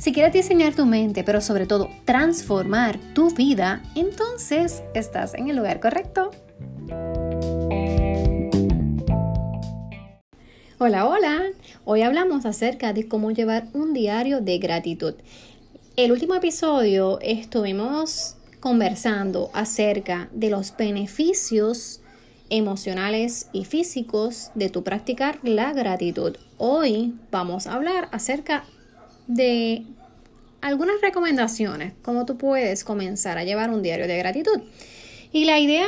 Si quieres diseñar tu mente, pero sobre todo transformar tu vida, entonces estás en el lugar correcto. Hola, hola. Hoy hablamos acerca de cómo llevar un diario de gratitud. El último episodio estuvimos conversando acerca de los beneficios emocionales y físicos de tu practicar la gratitud. Hoy vamos a hablar acerca de algunas recomendaciones, cómo tú puedes comenzar a llevar un diario de gratitud. Y la idea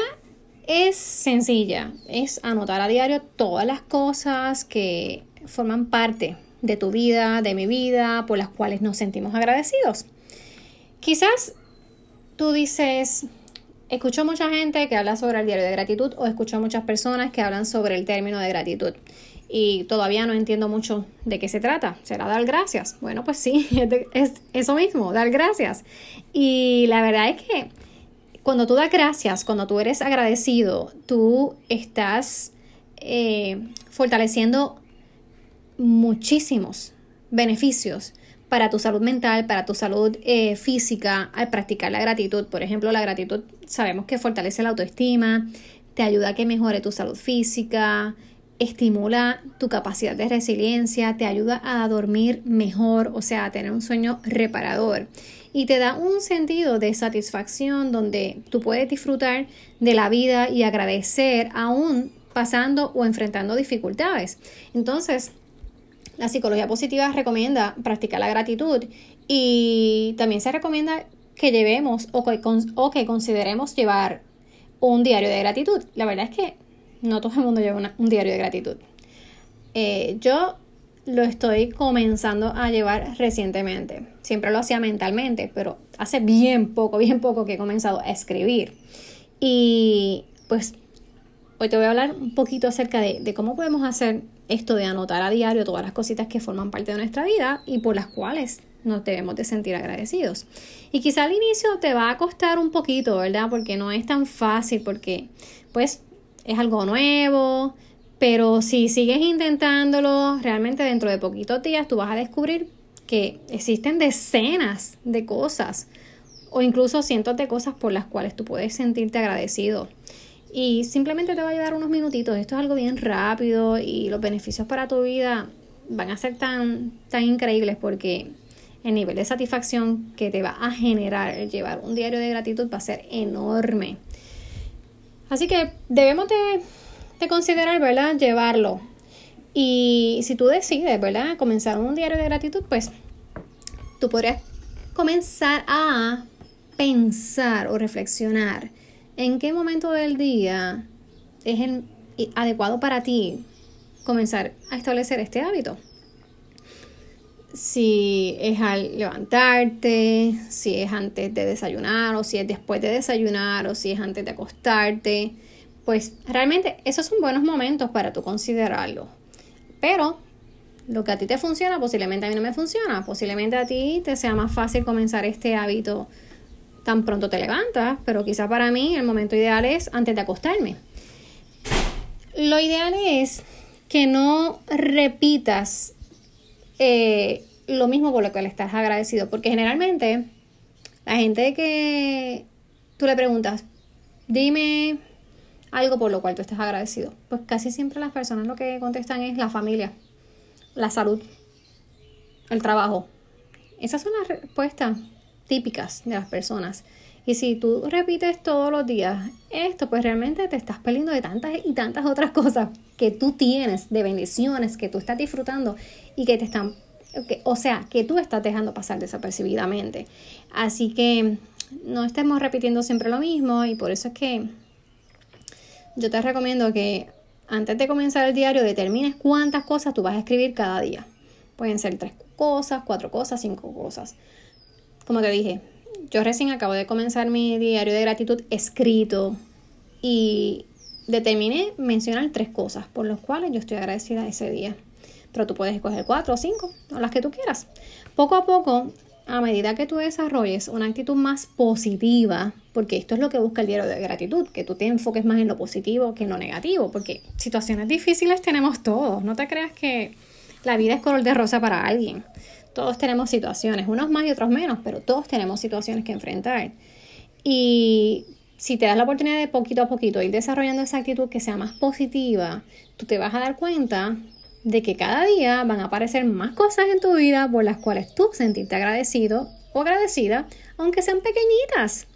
es sencilla, es anotar a diario todas las cosas que forman parte de tu vida, de mi vida, por las cuales nos sentimos agradecidos. Quizás tú dices, escucho mucha gente que habla sobre el diario de gratitud o escucho muchas personas que hablan sobre el término de gratitud y todavía no entiendo mucho de qué se trata. ¿Será dar gracias? Bueno, pues sí, es eso mismo, dar gracias. Y la verdad es que cuando tú das gracias, cuando tú eres agradecido, tú estás eh, fortaleciendo muchísimos beneficios para tu salud mental, para tu salud eh, física al practicar la gratitud. Por ejemplo, la gratitud sabemos que fortalece la autoestima, te ayuda a que mejore tu salud física, estimula tu capacidad de resiliencia, te ayuda a dormir mejor, o sea, a tener un sueño reparador. Y te da un sentido de satisfacción donde tú puedes disfrutar de la vida y agradecer aún pasando o enfrentando dificultades. Entonces, la psicología positiva recomienda practicar la gratitud y también se recomienda que llevemos o que, o que consideremos llevar un diario de gratitud. La verdad es que no todo el mundo lleva un diario de gratitud. Eh, yo lo estoy comenzando a llevar recientemente. Siempre lo hacía mentalmente, pero hace bien poco, bien poco que he comenzado a escribir. Y pues hoy te voy a hablar un poquito acerca de, cómo podemos hacer esto de anotar a diario todas las cositas que forman parte de nuestra vida y por las cuales nos debemos de sentir agradecidos. Y quizá al inicio te va a costar un poquito, ¿verdad? Porque no es tan fácil, porque pues es algo nuevo, pero si sigues intentándolo, realmente dentro de poquitos días tú vas a descubrir que existen decenas de cosas o incluso cientos de cosas por las cuales tú puedes sentirte agradecido. Y simplemente te va a llevar unos minutitos. Esto es algo bien rápido y los beneficios para tu vida van a ser tan, tan increíbles porque el nivel de satisfacción que te va a generar el llevar un diario de gratitud va a ser enorme. Así que debemos de, considerar, ¿verdad? Llevarlo. Y si tú decides, ¿verdad? Comenzar un diario de gratitud, pues tú podrías comenzar a pensar o reflexionar en qué momento del día es el adecuado para ti comenzar a establecer este hábito si es al levantarte, si es antes de desayunar o si es después de desayunar o si es antes de acostarte. Pues realmente esos son buenos momentos para tú considerarlo. Pero lo que a ti te funciona posiblemente a mí no me funciona. Posiblemente a ti te sea más fácil comenzar este hábito tan pronto te levantas, pero quizá para mí el momento ideal es antes de acostarme. Lo ideal es que no repitas eh, lo mismo por lo que le estás agradecido. Porque generalmente la gente que tú le preguntas, dime algo por lo cual tú estás agradecido, pues casi siempre las personas lo que contestan es la familia, la salud, el trabajo. Esas son las respuestas típicas de las personas. Y si tú repites todos los días esto, pues realmente te estás perdiendo de tantas y tantas otras cosas que tú tienes, de bendiciones que tú estás disfrutando y que te están, o sea, que tú estás dejando pasar desapercibidamente. Así que no estemos repitiendo siempre lo mismo y por eso es que yo te recomiendo que antes de comenzar el diario determines cuántas cosas tú vas a escribir cada día. Pueden ser tres cosas, cuatro cosas, cinco cosas. Como te dije, yo recién acabo de comenzar mi diario de gratitud escrito y determiné mencionar tres cosas por las cuales yo estoy agradecida ese día. Pero tú puedes escoger cuatro o cinco, o las que tú quieras. Poco a poco, a medida que tú desarrolles una actitud más positiva, porque esto es lo que busca el diario de gratitud, que tú te enfoques más en lo positivo que en lo negativo, porque situaciones difíciles tenemos todos. No te creas que la vida es color de rosa para alguien. Todos tenemos situaciones, unos más y otros menos, pero todos tenemos situaciones que enfrentar. Y si te das la oportunidad de poquito a poquito ir desarrollando esa actitud que sea más positiva, tú te vas a dar cuenta de que cada día van a aparecer más cosas en tu vida por las cuales tú sentirte agradecido o agradecida, aunque sean pequeñitas.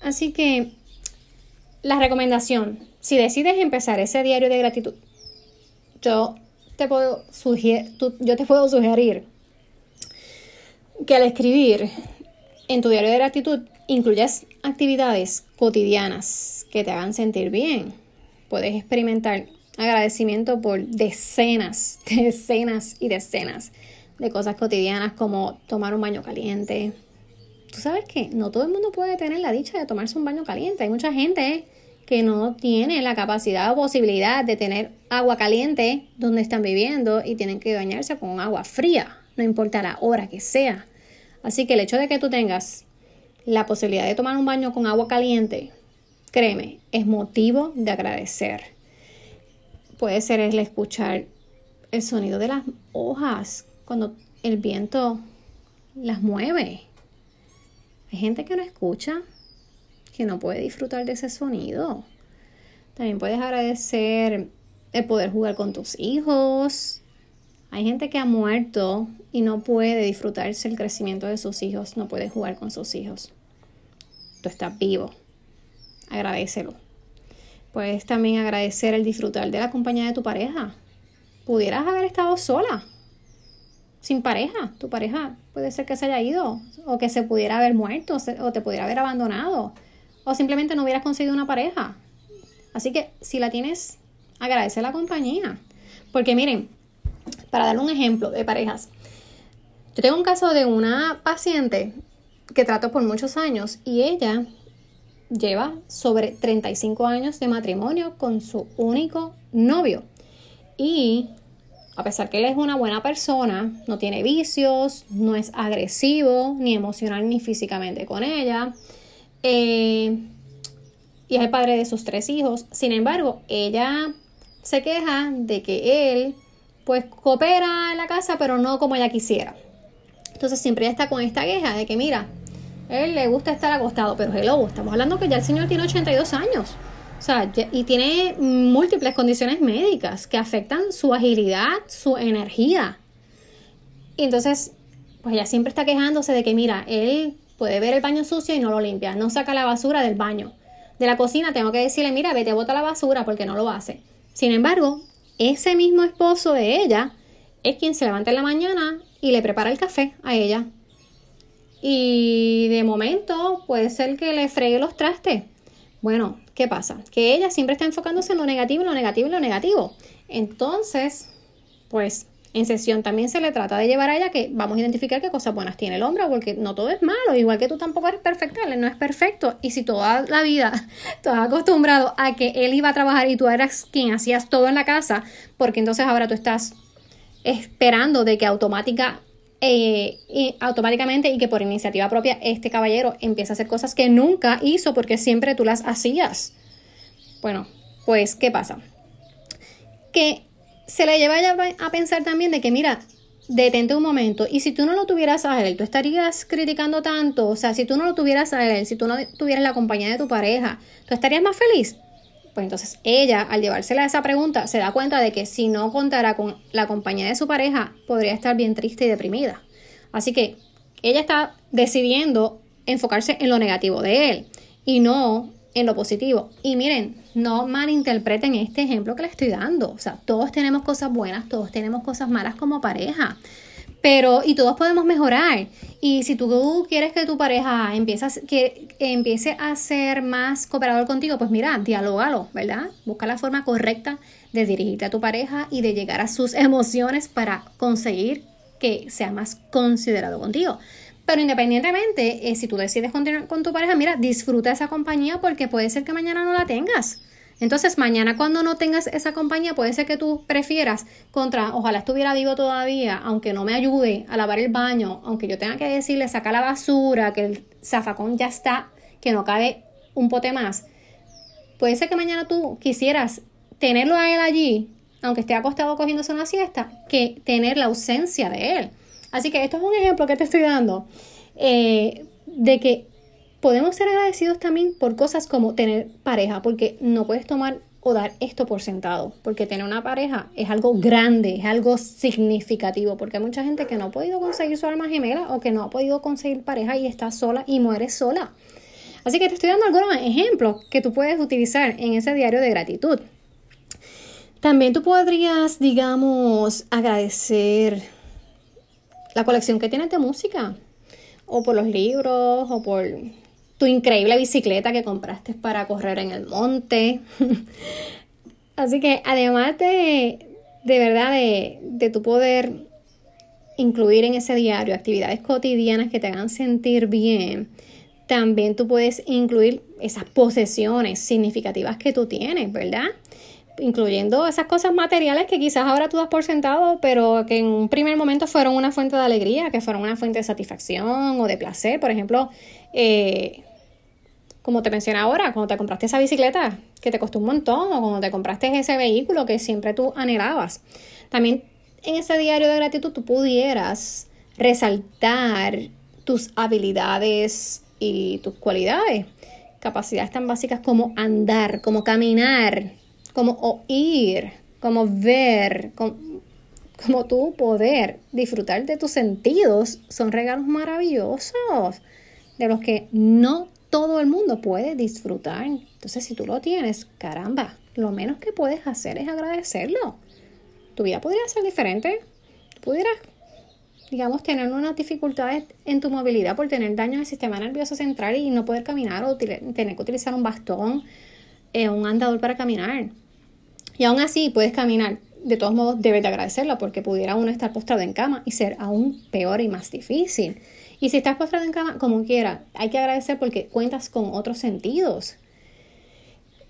Así que la recomendación, si decides empezar ese diario de gratitud, yo te puedo, yo te puedo sugerir que al escribir en tu diario de gratitud incluyas actividades cotidianas que te hagan sentir bien. Puedes experimentar agradecimiento por decenas, decenas y decenas de cosas cotidianas como tomar un baño caliente. Tú sabes que no todo el mundo puede tener la dicha de tomarse un baño caliente. Hay mucha gente que no tiene la capacidad o posibilidad de tener agua caliente donde están viviendo y tienen que bañarse con agua fría, no importa la hora que sea. Así que el hecho de que tú tengas la posibilidad de tomar un baño con agua caliente, créeme, es motivo de agradecer. Puede ser el escuchar el sonido de las hojas cuando el viento las mueve. Hay gente que no escucha, que no puede disfrutar de ese sonido. También puedes agradecer el poder jugar con tus hijos. Hay gente que ha muerto y no puede disfrutarse el crecimiento de sus hijos, no puede jugar con sus hijos. Tú estás vivo. Agradecelo. Puedes también agradecer el disfrutar de la compañía de tu pareja. Pudieras haber estado sola, sin pareja. Tu pareja puede ser que se haya ido, o que se pudiera haber muerto, o te pudiera haber abandonado, o simplemente no hubieras conseguido una pareja. Así que si la tienes, agradece la compañía. Porque miren, para dar un ejemplo de parejas, yo tengo un caso de una paciente que trato por muchos años y ella lleva sobre 35 años de matrimonio con su único novio. Y a pesar que él es una buena persona, no tiene vicios, no es agresivo, ni emocional ni físicamente con ella, eh, y es el padre de sus tres hijos. Sin embargo, ella se queja de que él pues coopera en la casa, pero no como ella quisiera. Entonces siempre ella está con esta queja de que, mira, él le gusta estar acostado, pero hello, estamos hablando que ya el señor tiene 82 años. O sea, y tiene múltiples condiciones médicas que afectan su agilidad, su energía. Y entonces, pues ella siempre está quejándose de que, mira, él puede ver el baño sucio y no lo limpia, no saca la basura del baño. De la cocina tengo que decirle, mira, vete a botar la basura porque no lo hace. Sin embargo, ese mismo esposo de ella es quien se levanta en la mañana y le prepara el café a ella. Y de momento puede ser que le fregue los trastes. Bueno, ¿qué pasa? Que ella siempre está enfocándose en lo negativo, lo negativo, lo negativo. Entonces, pues en sesión también se le trata de llevar a ella que vamos a identificar qué cosas buenas tiene el hombre, porque no todo es malo, igual que tú tampoco eres perfecta, él no es perfecto. Y si toda la vida tú has acostumbrado a que él iba a trabajar y tú eras quien hacías todo en la casa, porque entonces ahora tú estás esperando de que automática, eh, automáticamente y que por iniciativa propia este caballero empiece a hacer cosas que nunca hizo porque siempre tú las hacías. Bueno, pues, ¿qué pasa? Que se le lleva a pensar también de que, mira, detente un momento. Y si tú no lo tuvieras a él, tú estarías criticando tanto. O sea, si tú no lo tuvieras a él, si tú no tuvieras la compañía de tu pareja, ¿tú estarías más feliz? Pues entonces ella, al llevársela esa pregunta, se da cuenta de que si no contara con la compañía de su pareja, podría estar bien triste y deprimida. Así que ella está decidiendo enfocarse en lo negativo de él y no en lo positivo. Y miren, no malinterpreten este ejemplo que le estoy dando. O sea, todos tenemos cosas buenas, todos tenemos cosas malas como pareja. Pero, y todos podemos mejorar. Y si tú quieres que tu pareja empiece a, que, empiece a ser más cooperador contigo, pues mira, dialógalo, ¿verdad? Busca la forma correcta de dirigirte a tu pareja y de llegar a sus emociones para conseguir que sea más considerado contigo. Pero independientemente, eh, si tú decides continuar con tu pareja, mira, disfruta esa compañía porque puede ser que mañana no la tengas. Entonces, mañana cuando no tengas esa compañía, puede ser que tú prefieras contra, ojalá estuviera vivo todavía, aunque no me ayude a lavar el baño, aunque yo tenga que decirle, saca la basura, que el zafacón ya está, que no cabe un pote más. Puede ser que mañana tú quisieras tenerlo a él allí, aunque esté acostado cogiéndose una siesta, que tener la ausencia de él. Así que esto es un ejemplo que te estoy dando eh, de que podemos ser agradecidos también por cosas como tener pareja, porque no puedes tomar o dar esto por sentado, porque tener una pareja es algo grande, es algo significativo, porque hay mucha gente que no ha podido conseguir su alma gemela o que no ha podido conseguir pareja y está sola y muere sola. Así que te estoy dando algunos ejemplos que tú puedes utilizar en ese diario de gratitud. También tú podrías, digamos, agradecer la colección que tienes de música, o por los libros, o por tu increíble bicicleta que compraste para correr en el monte. Así que además de, de verdad, de, de tu poder incluir en ese diario actividades cotidianas que te hagan sentir bien, también tú puedes incluir esas posesiones significativas que tú tienes, ¿verdad? Incluyendo esas cosas materiales que quizás ahora tú das por sentado, pero que en un primer momento fueron una fuente de alegría, que fueron una fuente de satisfacción o de placer. Por ejemplo, eh, como te mencioné ahora, cuando te compraste esa bicicleta que te costó un montón, o cuando te compraste ese vehículo que siempre tú anhelabas. También en ese diario de gratitud tú pudieras resaltar tus habilidades y tus cualidades, capacidades tan básicas como andar, como caminar, como oír, como ver, como, como tú poder disfrutar de tus sentidos, son regalos maravillosos de los que no todo el mundo puede disfrutar. Entonces, si tú lo tienes, caramba, lo menos que puedes hacer es agradecerlo. Tu vida podría ser diferente. pudieras, digamos, tener unas dificultades en tu movilidad por tener daño el sistema nervioso central y no poder caminar o tener que utilizar un bastón, eh, un andador para caminar. Y aún así puedes caminar. De todos modos, debes de agradecerlo porque pudiera uno estar postrado en cama y ser aún peor y más difícil. Y si estás postrado en cama, como quiera, hay que agradecer porque cuentas con otros sentidos.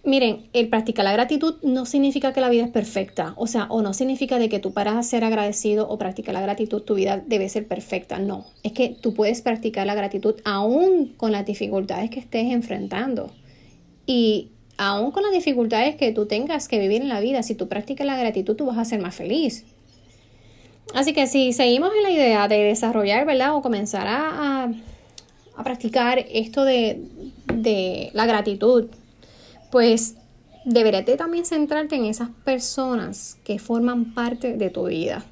Miren, el practicar la gratitud no significa que la vida es perfecta, o sea, o no significa de que tú para ser agradecido o practicar la gratitud tu vida debe ser perfecta, no, es que tú puedes practicar la gratitud aún con las dificultades que estés enfrentando. Y aún con las dificultades que tú tengas que vivir en la vida, si tú practicas la gratitud, tú vas a ser más feliz. Así que si seguimos en la idea de desarrollar, ¿verdad? O comenzar a, a, practicar esto de, de, la gratitud, pues deberías también centrarte en esas personas que forman parte de tu vida.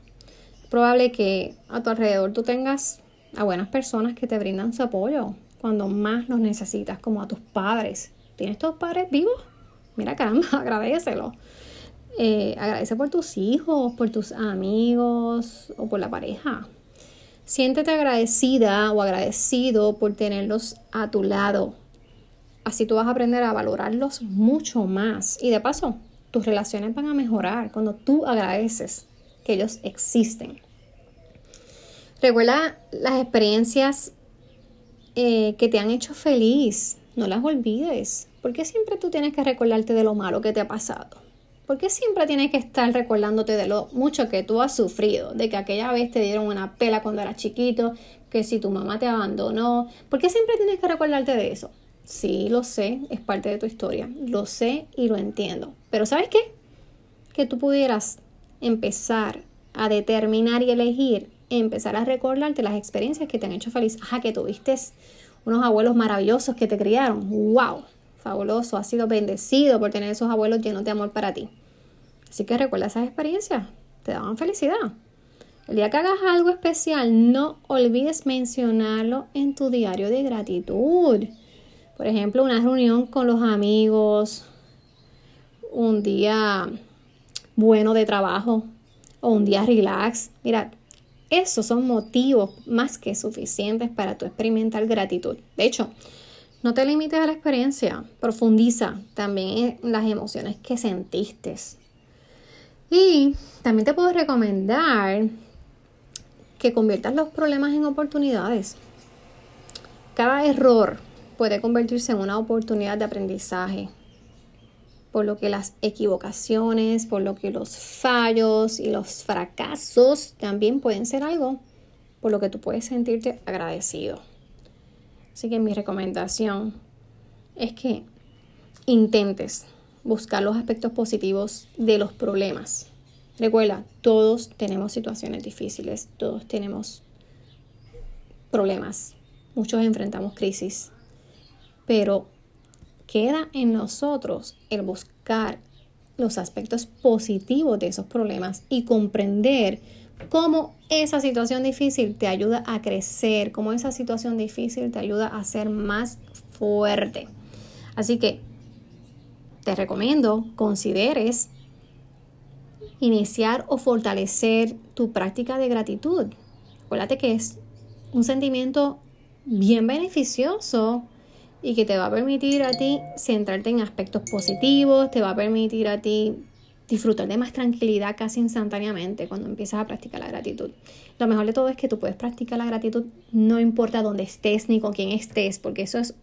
Es probable que a tu alrededor tú tengas a buenas personas que te brindan su apoyo cuando más los necesitas, como a tus padres, ¿Tienes tus padres vivos? Mira, caramba, agradecelo. Eh, agradece por tus hijos, por tus amigos o por la pareja. Siéntete agradecida o agradecido por tenerlos a tu lado. Así tú vas a aprender a valorarlos mucho más. Y de paso, tus relaciones van a mejorar cuando tú agradeces que ellos existen. Recuerda las experiencias eh, que te han hecho feliz. No las olvides. ¿Por qué siempre tú tienes que recordarte de lo malo que te ha pasado? ¿Por qué siempre tienes que estar recordándote de lo mucho que tú has sufrido? De que aquella vez te dieron una pela cuando eras chiquito, que si tu mamá te abandonó. ¿Por qué siempre tienes que recordarte de eso? Sí, lo sé, es parte de tu historia. Lo sé y lo entiendo. Pero ¿sabes qué? Que tú pudieras empezar a determinar y elegir, empezar a recordarte las experiencias que te han hecho feliz. Ajá, que tuviste unos abuelos maravillosos que te criaron. ¡Wow! Fabuloso, has sido bendecido por tener esos abuelos llenos de amor para ti. Así que recuerda esas experiencias, te daban felicidad. El día que hagas algo especial, no olvides mencionarlo en tu diario de gratitud. Por ejemplo, una reunión con los amigos, un día bueno de trabajo o un día relax. Mira, esos son motivos más que suficientes para tu experimentar gratitud. De hecho, no te limites a la experiencia, profundiza también en las emociones que sentiste. Y también te puedo recomendar que conviertas los problemas en oportunidades. cada error puede convertirse en una oportunidad de aprendizaje, por lo que las equivocaciones, por lo que los fallos y los fracasos también pueden ser algo por lo que tú puedes sentirte agradecido. Así que mi recomendación es que intentes buscar los aspectos positivos de los problemas. Recuerda, todos tenemos situaciones difíciles, todos tenemos problemas, muchos enfrentamos crisis, pero queda en nosotros el buscar los aspectos positivos de esos problemas y comprender cómo esa situación difícil te ayuda a crecer, cómo esa situación difícil te ayuda a ser más fuerte. Así que te recomiendo consideres iniciar o fortalecer tu práctica de gratitud. Acuérdate que es un sentimiento bien beneficioso y que te va a permitir a ti centrarte en aspectos positivos, te va a permitir a ti disfrutar de más tranquilidad casi instantáneamente cuando empiezas a practicar la gratitud. Lo mejor de todo es que tú puedes practicar la gratitud no importa dónde estés ni con quién estés, porque eso es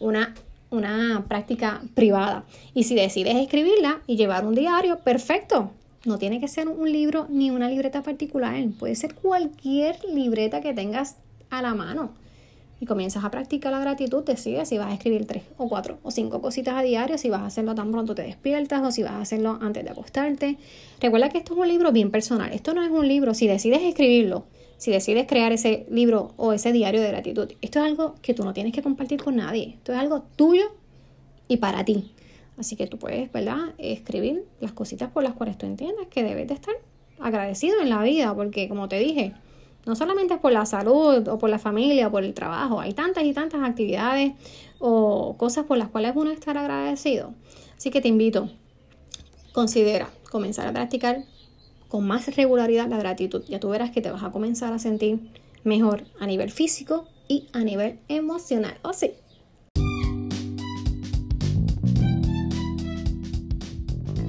una, una práctica privada. Y si decides escribirla y llevar un diario, perfecto. No tiene que ser un libro ni una libreta particular, puede ser cualquier libreta que tengas a la mano y comienzas a practicar la gratitud, decides si vas a escribir tres o cuatro o cinco cositas a diario, si vas a hacerlo tan pronto te despiertas o si vas a hacerlo antes de acostarte. Recuerda que esto es un libro bien personal, esto no es un libro, si decides escribirlo, si decides crear ese libro o ese diario de gratitud, esto es algo que tú no tienes que compartir con nadie, esto es algo tuyo y para ti. Así que tú puedes, ¿verdad? Escribir las cositas por las cuales tú entiendas que debes de estar agradecido en la vida, porque como te dije, no solamente es por la salud o por la familia o por el trabajo, hay tantas y tantas actividades o cosas por las cuales uno estar agradecido. Así que te invito, considera comenzar a practicar con más regularidad la gratitud. Ya tú verás que te vas a comenzar a sentir mejor a nivel físico y a nivel emocional. ¿O oh, sí?